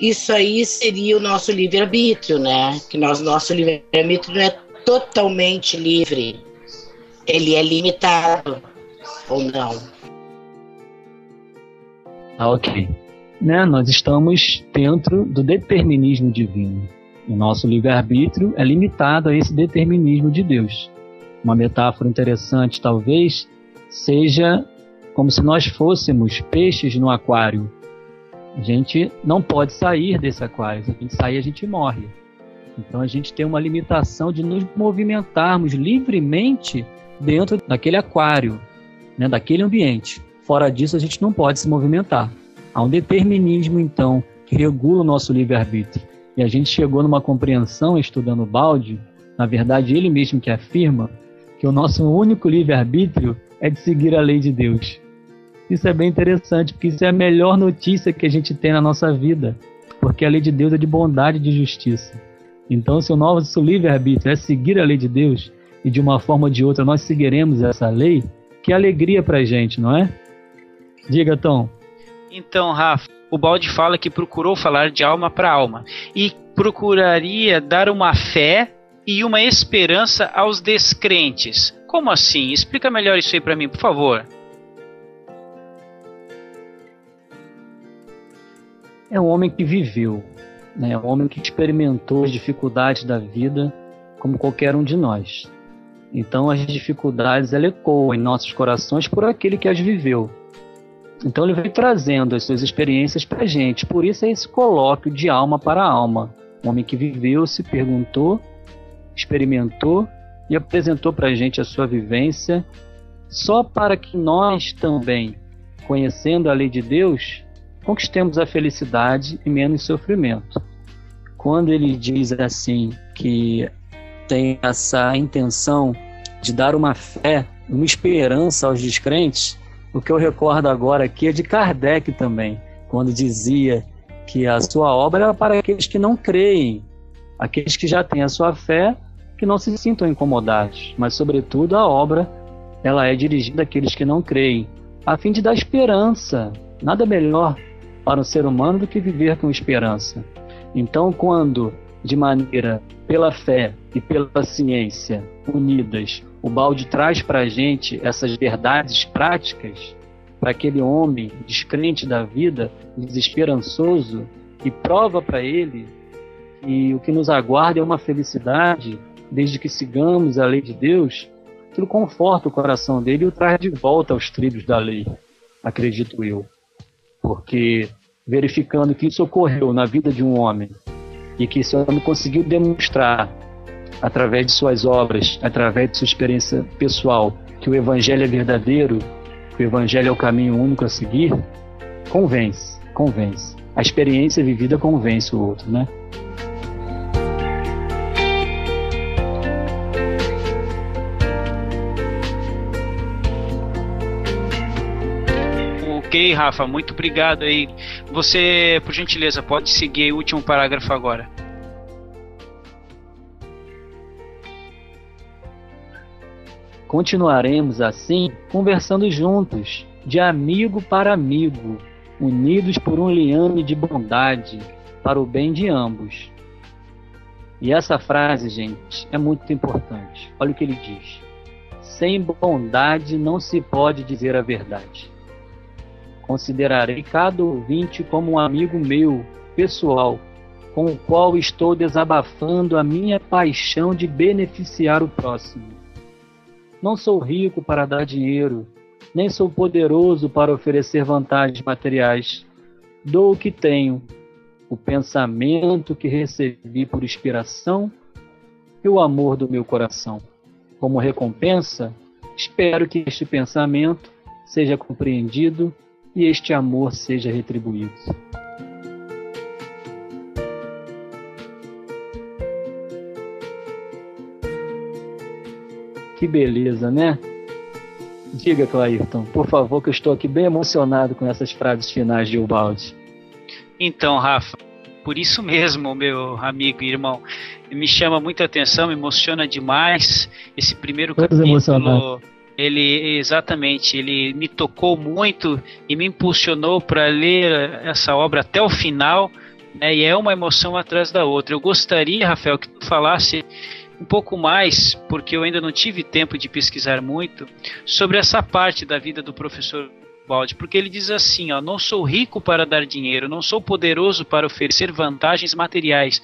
Isso aí seria o nosso livre-arbítrio, né? Que nós, nosso livre-arbítrio não é totalmente livre. Ele é limitado, ou não? Ah, ok. Né, nós estamos dentro do determinismo divino. O nosso livre-arbítrio é limitado a esse determinismo de Deus. Uma metáfora interessante, talvez, seja como se nós fôssemos peixes no aquário. A gente não pode sair desse aquário. Se a gente sair, a gente morre. Então a gente tem uma limitação de nos movimentarmos livremente dentro daquele aquário, né, daquele ambiente. Fora disso, a gente não pode se movimentar. Há um determinismo, então, que regula o nosso livre-arbítrio. E a gente chegou numa compreensão, estudando o balde, na verdade, ele mesmo que afirma que o nosso único livre-arbítrio é de seguir a lei de Deus. Isso é bem interessante, porque isso é a melhor notícia que a gente tem na nossa vida, porque a lei de Deus é de bondade e de justiça. Então, se o nosso livre-arbítrio é seguir a lei de Deus, e de uma forma ou de outra nós seguiremos essa lei, que alegria pra gente, não é? Diga, Tom. Então, Rafa, o Balde fala que procurou falar de alma para alma e procuraria dar uma fé e uma esperança aos descrentes. Como assim? Explica melhor isso aí para mim, por favor. É um homem que viveu, né? É um homem que experimentou as dificuldades da vida como qualquer um de nós. Então as dificuldades ecoam em nossos corações por aquele que as viveu. Então ele veio trazendo as suas experiências para a gente. Por isso é esse colóquio de alma para alma. Um homem que viveu, se perguntou, experimentou e apresentou para a gente a sua vivência, só para que nós também, conhecendo a lei de Deus, conquistemos a felicidade e menos sofrimento. Quando ele diz assim que tem essa intenção de dar uma fé, uma esperança aos descrentes, o que eu recordo agora aqui é de Kardec também, quando dizia que a sua obra era para aqueles que não creem, aqueles que já têm a sua fé, que não se sintam incomodados, mas sobretudo a obra ela é dirigida àqueles que não creem, a fim de dar esperança. Nada melhor para o ser humano do que viver com esperança. Então, quando de maneira pela fé e pela ciência unidas, o balde traz para a gente essas verdades práticas para aquele homem descrente da vida, desesperançoso, e prova para ele que o que nos aguarda é uma felicidade, desde que sigamos a lei de Deus, aquilo conforta o coração dele e o traz de volta aos trilhos da lei, acredito eu. Porque verificando que isso ocorreu na vida de um homem e que esse homem conseguiu demonstrar através de suas obras, através de sua experiência pessoal, que o evangelho é verdadeiro, que o evangelho é o caminho único a seguir, convence, convence. A experiência vivida convence o outro, né? Ok, Rafa, muito obrigado aí. Você, por gentileza, pode seguir o último parágrafo agora. Continuaremos assim, conversando juntos, de amigo para amigo, unidos por um liame de bondade, para o bem de ambos. E essa frase, gente, é muito importante. Olha o que ele diz: Sem bondade não se pode dizer a verdade. Considerarei cada ouvinte como um amigo meu, pessoal, com o qual estou desabafando a minha paixão de beneficiar o próximo. Não sou rico para dar dinheiro, nem sou poderoso para oferecer vantagens materiais. Dou o que tenho, o pensamento que recebi por inspiração e o amor do meu coração. Como recompensa, espero que este pensamento seja compreendido e este amor seja retribuído. Que beleza, né? Diga, Clairton, por favor, que eu estou aqui bem emocionado com essas frases finais de Ubaldi. Então, Rafa, por isso mesmo, meu amigo e irmão, me chama muita atenção, me emociona demais esse primeiro Todos capítulo. Ele exatamente, ele me tocou muito e me impulsionou para ler essa obra até o final, né, e é uma emoção atrás da outra. Eu gostaria, Rafael, que tu falasse um pouco mais, porque eu ainda não tive tempo de pesquisar muito, sobre essa parte da vida do professor Balde, porque ele diz assim: ó, não sou rico para dar dinheiro, não sou poderoso para oferecer vantagens materiais.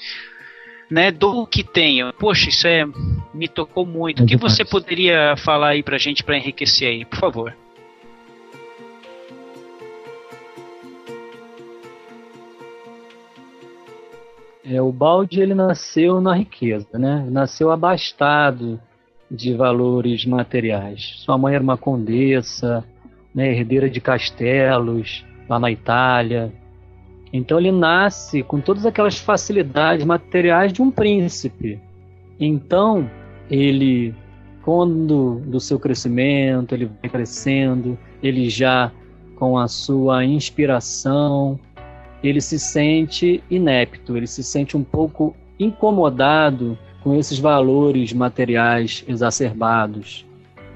Né, do que tenho. Poxa, isso é me tocou muito. É o que você poderia falar aí pra gente para enriquecer aí, por favor? É, o Balde ele nasceu na riqueza, né? Nasceu abastado de valores materiais. Sua mãe era uma condessa, né, herdeira de castelos lá na Itália. Então ele nasce com todas aquelas facilidades materiais de um príncipe. Então ele, quando do seu crescimento, ele vai crescendo, ele já com a sua inspiração, ele se sente inepto, ele se sente um pouco incomodado com esses valores materiais exacerbados,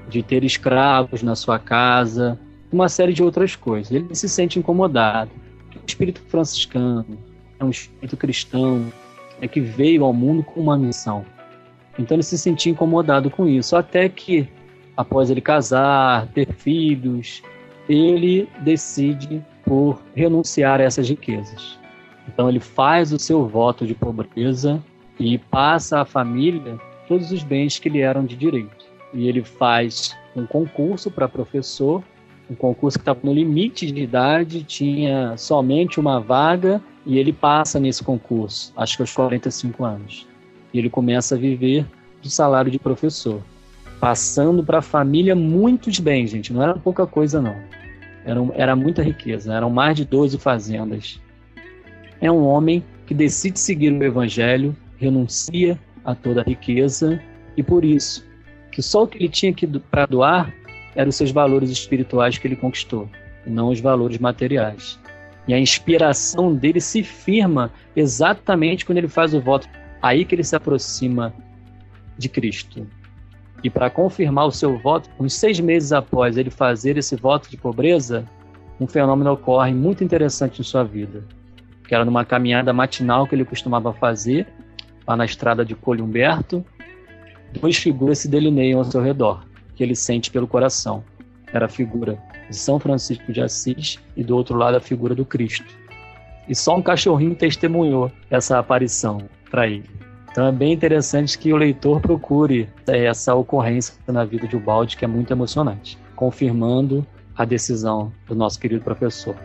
de ter escravos na sua casa, uma série de outras coisas. Ele se sente incomodado. O espírito franciscano é um espírito cristão, é que veio ao mundo com uma missão. Então ele se sentia incomodado com isso, até que após ele casar, ter filhos, ele decide por renunciar a essas riquezas. Então ele faz o seu voto de pobreza e passa à família todos os bens que lhe eram de direito. E ele faz um concurso para professor, um concurso que estava no limite de idade, tinha somente uma vaga e ele passa nesse concurso, acho que aos 45 anos. E ele começa a viver do salário de professor, passando para a família muitos bens, gente, não era pouca coisa não. Era, era muita riqueza, eram mais de 12 fazendas. É um homem que decide seguir o evangelho, renuncia a toda a riqueza e por isso que só o que ele tinha para doar eram os seus valores espirituais que ele conquistou, não os valores materiais. E a inspiração dele se firma exatamente quando ele faz o voto. Aí que ele se aproxima de Cristo. E para confirmar o seu voto, uns seis meses após ele fazer esse voto de pobreza, um fenômeno ocorre muito interessante em sua vida, que era numa caminhada matinal que ele costumava fazer, lá na estrada de Colhumberto, duas figuras se delineiam ao seu redor, que ele sente pelo coração. Era a figura de São Francisco de Assis e do outro lado a figura do Cristo. E só um cachorrinho testemunhou essa aparição para ele. Então é bem interessante que o leitor procure é, essa ocorrência na vida de Ubaldi, que é muito emocionante, confirmando a decisão do nosso querido professor.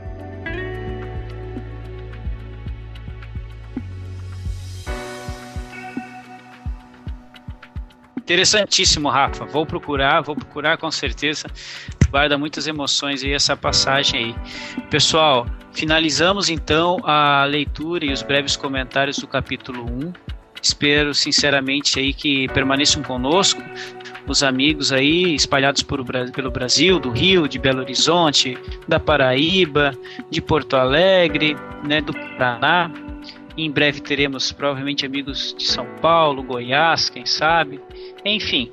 Interessantíssimo, Rafa. Vou procurar, vou procurar com certeza. Guarda muitas emoções aí essa passagem aí. Pessoal, finalizamos então a leitura e os breves comentários do capítulo 1. Espero sinceramente aí que permaneçam conosco os amigos aí espalhados por, pelo Brasil, do Rio, de Belo Horizonte, da Paraíba, de Porto Alegre, né, do Paraná. Em breve teremos provavelmente amigos de São Paulo, Goiás, quem sabe, enfim,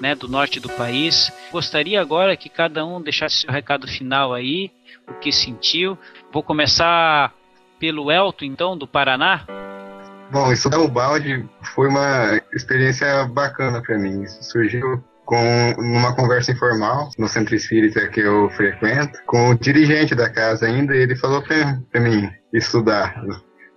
né, do norte do país. Gostaria agora que cada um deixasse seu recado final aí, o que sentiu. Vou começar pelo Elton, então, do Paraná. Bom, estudar o balde foi uma experiência bacana para mim. Isso surgiu com numa conversa informal no centro espírita que eu frequento, com o dirigente da casa ainda, e ele falou para mim estudar,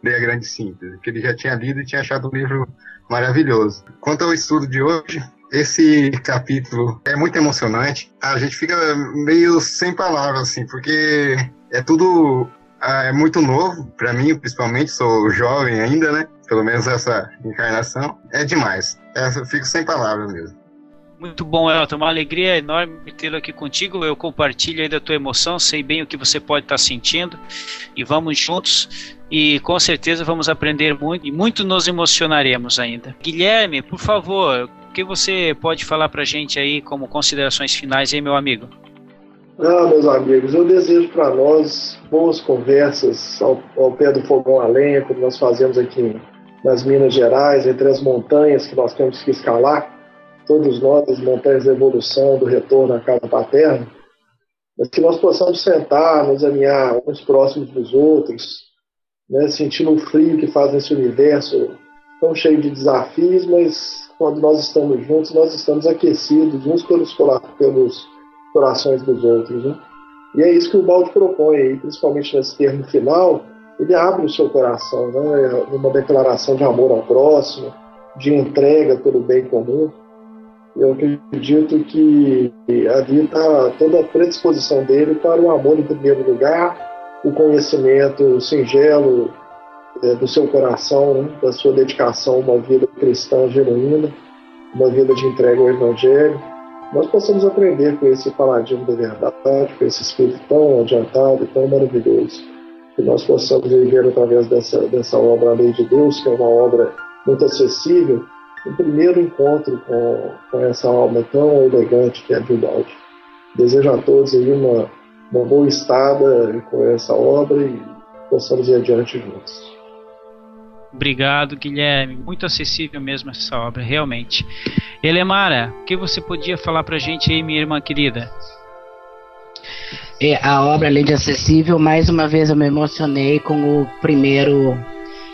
ler a Grande Síntese, que ele já tinha lido e tinha achado um livro maravilhoso. Quanto ao estudo de hoje, esse capítulo é muito emocionante. A gente fica meio sem palavras, assim, porque é tudo é muito novo para mim, principalmente. Sou jovem ainda, né? Pelo menos essa encarnação. É demais. Eu fico sem palavras mesmo. Muito bom, Elton. Uma alegria enorme tê-lo aqui contigo. Eu compartilho aí da tua emoção, sei bem o que você pode estar sentindo. E vamos juntos. E com certeza vamos aprender muito e muito nos emocionaremos ainda. Guilherme, por favor, o que você pode falar para gente aí como considerações finais meu amigo? Ah, meus amigos, eu desejo para nós boas conversas ao, ao, pé do fogão a lenha, como nós fazemos aqui nas Minas Gerais, entre as montanhas que nós temos que escalar. Todos nós, as montanhas da evolução, do retorno à casa paterna, mas que nós possamos sentar, nos alinhar uns próximos dos outros, né, sentindo o frio que faz nesse universo tão cheio de desafios, mas quando nós estamos juntos, nós estamos aquecidos uns pelos, pelos corações dos outros. Né? E é isso que o Balde propõe, aí, principalmente nesse termo final, ele abre o seu coração, né, numa declaração de amor ao próximo, de entrega pelo bem comum. Eu acredito que ali está toda a predisposição dele para o amor em primeiro lugar, o conhecimento singelo é, do seu coração, né, da sua dedicação a uma vida cristã genuína, uma vida de entrega ao Evangelho. Nós possamos aprender com esse paladino da verdade, com esse espírito tão adiantado tão maravilhoso. Que nós possamos viver através dessa, dessa obra A Lei de Deus, que é uma obra muito acessível, o primeiro encontro com, com essa alma tão elegante que é a Gilbaldi. Desejo a todos aí uma, uma boa estada com essa obra e possamos ir adiante juntos. Obrigado, Guilherme. Muito acessível mesmo essa obra, realmente. Elemara, o que você podia falar pra gente aí, minha irmã querida? É, a obra, além de acessível, mais uma vez eu me emocionei com o primeiro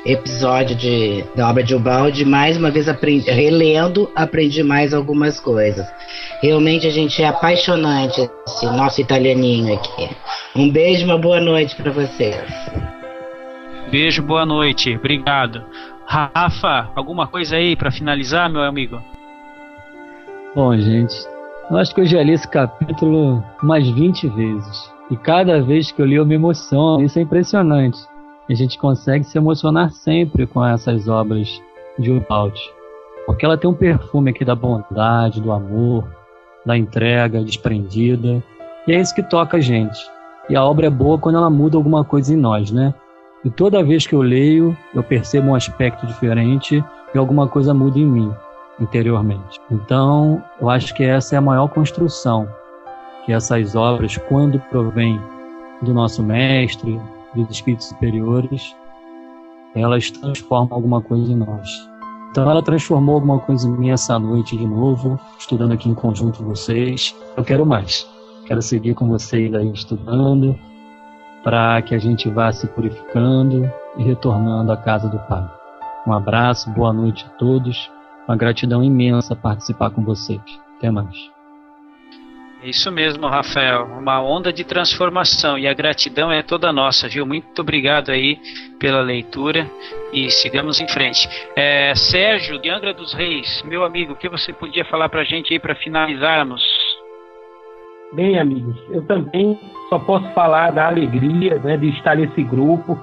episódio de, da obra de Ubaldi, mais uma vez aprendi, relendo, aprendi mais algumas coisas. Realmente a gente é apaixonante, esse nosso italianinho aqui. Um beijo, uma boa noite para vocês. Beijo, boa noite, obrigado. Rafa, alguma coisa aí para finalizar, meu amigo? Bom, gente, eu acho que eu já li esse capítulo umas 20 vezes. E cada vez que eu li eu me emociono, isso é impressionante a gente consegue se emocionar sempre com essas obras de Ubaldi. Porque ela tem um perfume aqui da bondade, do amor, da entrega desprendida. E é isso que toca a gente. E a obra é boa quando ela muda alguma coisa em nós, né? E toda vez que eu leio, eu percebo um aspecto diferente e alguma coisa muda em mim, interiormente. Então, eu acho que essa é a maior construção que essas obras, quando provém do nosso mestre, dos espíritos superiores, elas transformam alguma coisa em nós. Então ela transformou alguma coisa em mim essa noite de novo, estudando aqui em conjunto com vocês. Eu quero mais. Quero seguir com vocês aí estudando, para que a gente vá se purificando e retornando à casa do Pai. Um abraço, boa noite a todos. Uma gratidão imensa participar com vocês. Até mais. Isso mesmo, Rafael. Uma onda de transformação e a gratidão é toda nossa, viu? Muito obrigado aí pela leitura e sigamos em frente. É, Sérgio, de Angra dos Reis, meu amigo, o que você podia falar para a gente aí para finalizarmos? Bem, amigos, eu também só posso falar da alegria né, de estar nesse grupo,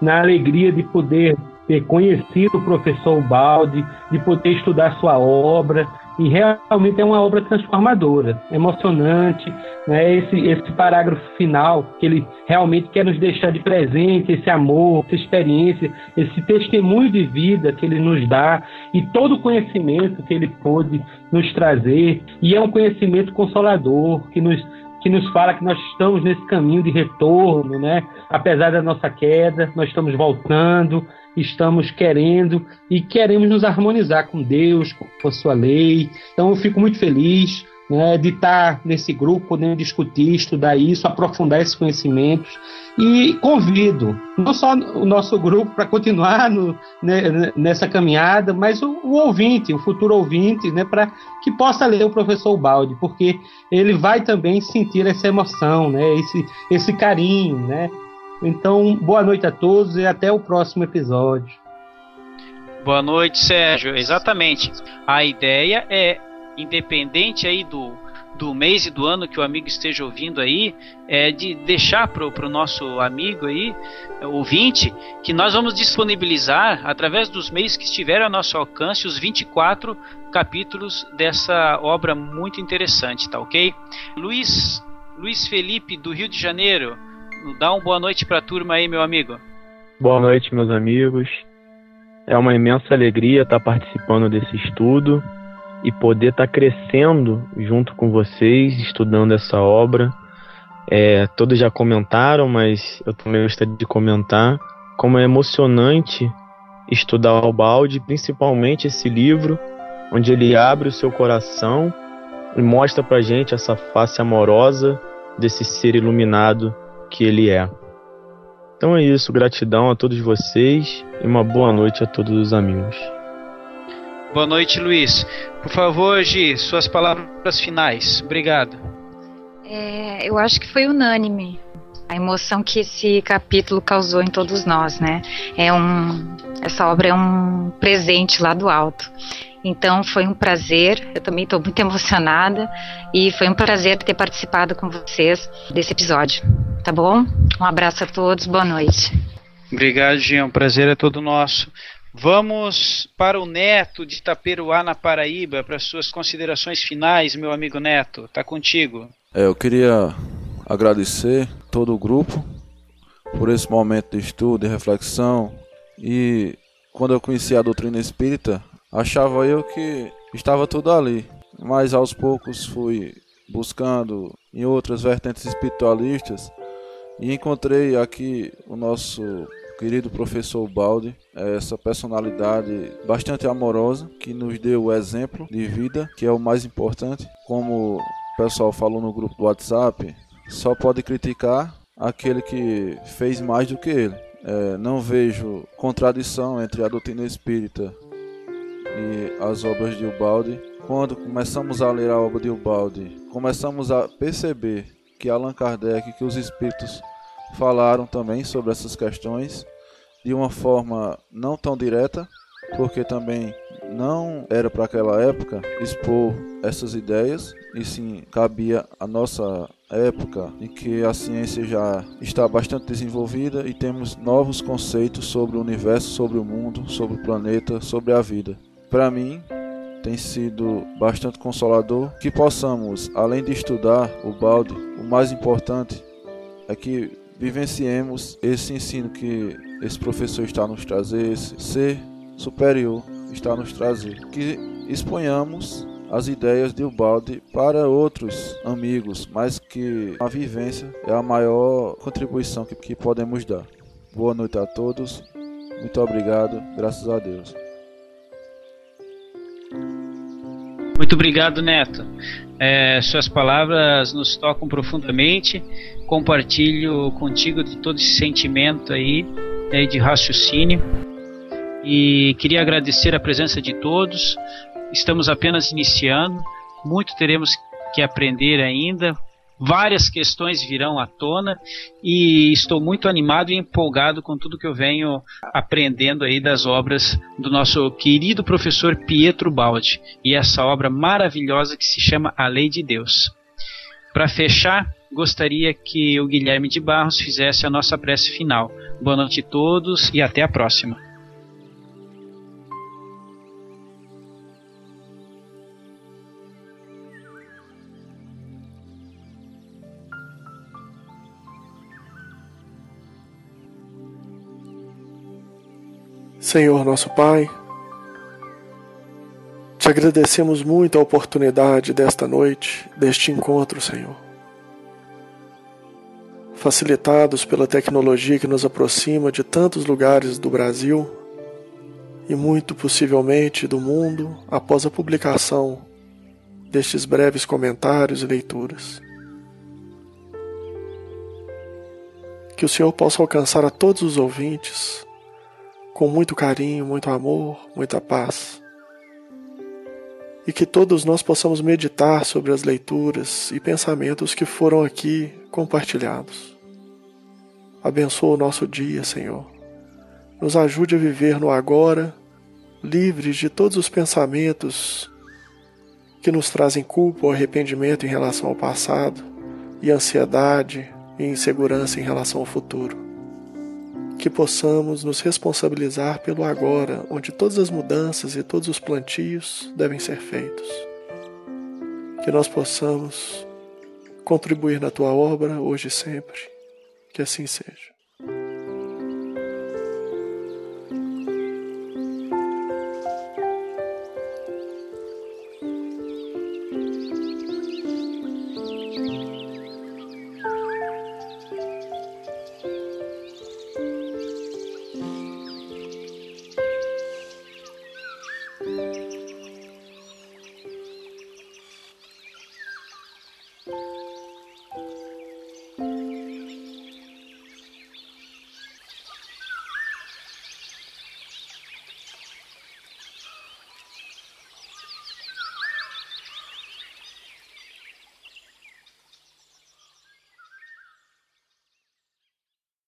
na alegria de poder ter conhecido o professor Balde, de poder estudar sua obra, e realmente é uma obra transformadora, emocionante, né? Esse esse parágrafo final que ele realmente quer nos deixar de presente esse amor, essa experiência, esse testemunho de vida que ele nos dá e todo o conhecimento que ele pôde nos trazer e é um conhecimento consolador que nos que nos fala que nós estamos nesse caminho de retorno, né? Apesar da nossa queda, nós estamos voltando, estamos querendo e queremos nos harmonizar com Deus, com a sua lei. Então eu fico muito feliz né, de estar nesse grupo, podendo discutir, estudar isso, aprofundar esses conhecimentos. E convido não só o nosso grupo para continuar no, né, nessa caminhada, mas o, o, ouvinte, o futuro ouvinte, né, para que possa ler o professor Balde, porque ele vai também sentir essa emoção, né, esse, esse carinho, né, então, boa noite a todos e até o próximo episódio. Boa noite, Sérgio. Exatamente. A ideia é independente aí do, do mês e do ano que o amigo esteja ouvindo aí, é de deixar para o nosso amigo aí, ouvinte, que nós vamos disponibilizar, através dos meios que estiver ao nosso alcance, os 24 capítulos dessa obra muito interessante, tá ok? Luiz, Luiz Felipe, do Rio de Janeiro, dá uma boa noite para a turma aí, meu amigo. Boa noite, meus amigos. É uma imensa alegria estar participando desse estudo e poder estar crescendo junto com vocês, estudando essa obra. É, todos já comentaram, mas eu também gostaria de comentar como é emocionante estudar o balde, principalmente esse livro, onde ele abre o seu coração e mostra pra gente essa face amorosa desse ser iluminado que ele é. Então é isso, gratidão a todos vocês e uma boa noite a todos os amigos. Boa noite, Luiz. Por favor, Gi, suas palavras finais. Obrigado. É, eu acho que foi unânime a emoção que esse capítulo causou em todos nós, né? É um, essa obra é um presente lá do alto. Então foi um prazer, eu também estou muito emocionada e foi um prazer ter participado com vocês desse episódio. Tá bom? Um abraço a todos, boa noite. Obrigado, Jean. O prazer é todo nosso. Vamos para o Neto de Itaperuá, na Paraíba, para suas considerações finais, meu amigo Neto. Tá contigo. É, eu queria agradecer todo o grupo por esse momento de estudo e reflexão. E quando eu conheci a doutrina espírita, achava eu que estava tudo ali. Mas aos poucos fui buscando em outras vertentes espiritualistas e encontrei aqui o nosso querido professor Balde, essa personalidade bastante amorosa que nos deu o exemplo de vida, que é o mais importante. Como o pessoal falou no grupo do WhatsApp, só pode criticar aquele que fez mais do que ele. É, não vejo contradição entre a doutrina espírita e as obras de Ubaldi. Quando começamos a ler a obra de Ubaldi, começamos a perceber que Allan Kardec, que os espíritos falaram também sobre essas questões de uma forma não tão direta, porque também não era para aquela época expor essas ideias, e sim cabia a nossa época em que a ciência já está bastante desenvolvida e temos novos conceitos sobre o universo, sobre o mundo, sobre o planeta, sobre a vida. Para mim, tem sido bastante consolador que possamos, além de estudar o balde, o mais importante é que vivenciemos esse ensino que esse professor está nos trazer, esse ser superior está nos trazer. Que exponhamos as ideias de Ubaldi para outros amigos, mas que a vivência é a maior contribuição que, que podemos dar. Boa noite a todos, muito obrigado, graças a Deus. Muito obrigado, Neto. É, suas palavras nos tocam profundamente. Compartilho contigo de todo esse sentimento aí né, de raciocínio. E queria agradecer a presença de todos. Estamos apenas iniciando, muito teremos que aprender ainda. Várias questões virão à tona e estou muito animado e empolgado com tudo que eu venho aprendendo aí das obras do nosso querido professor Pietro Baldi e essa obra maravilhosa que se chama A Lei de Deus. Para fechar, gostaria que o Guilherme de Barros fizesse a nossa prece final. Boa noite a todos e até a próxima. Senhor nosso Pai, te agradecemos muito a oportunidade desta noite, deste encontro, Senhor. Facilitados pela tecnologia que nos aproxima de tantos lugares do Brasil e muito possivelmente do mundo após a publicação destes breves comentários e leituras. Que o Senhor possa alcançar a todos os ouvintes com muito carinho, muito amor, muita paz. E que todos nós possamos meditar sobre as leituras e pensamentos que foram aqui compartilhados. Abençoa o nosso dia, Senhor. Nos ajude a viver no agora, livres de todos os pensamentos que nos trazem culpa ou arrependimento em relação ao passado, e ansiedade e insegurança em relação ao futuro. Que possamos nos responsabilizar pelo agora, onde todas as mudanças e todos os plantios devem ser feitos. Que nós possamos contribuir na tua obra hoje e sempre. Que assim seja.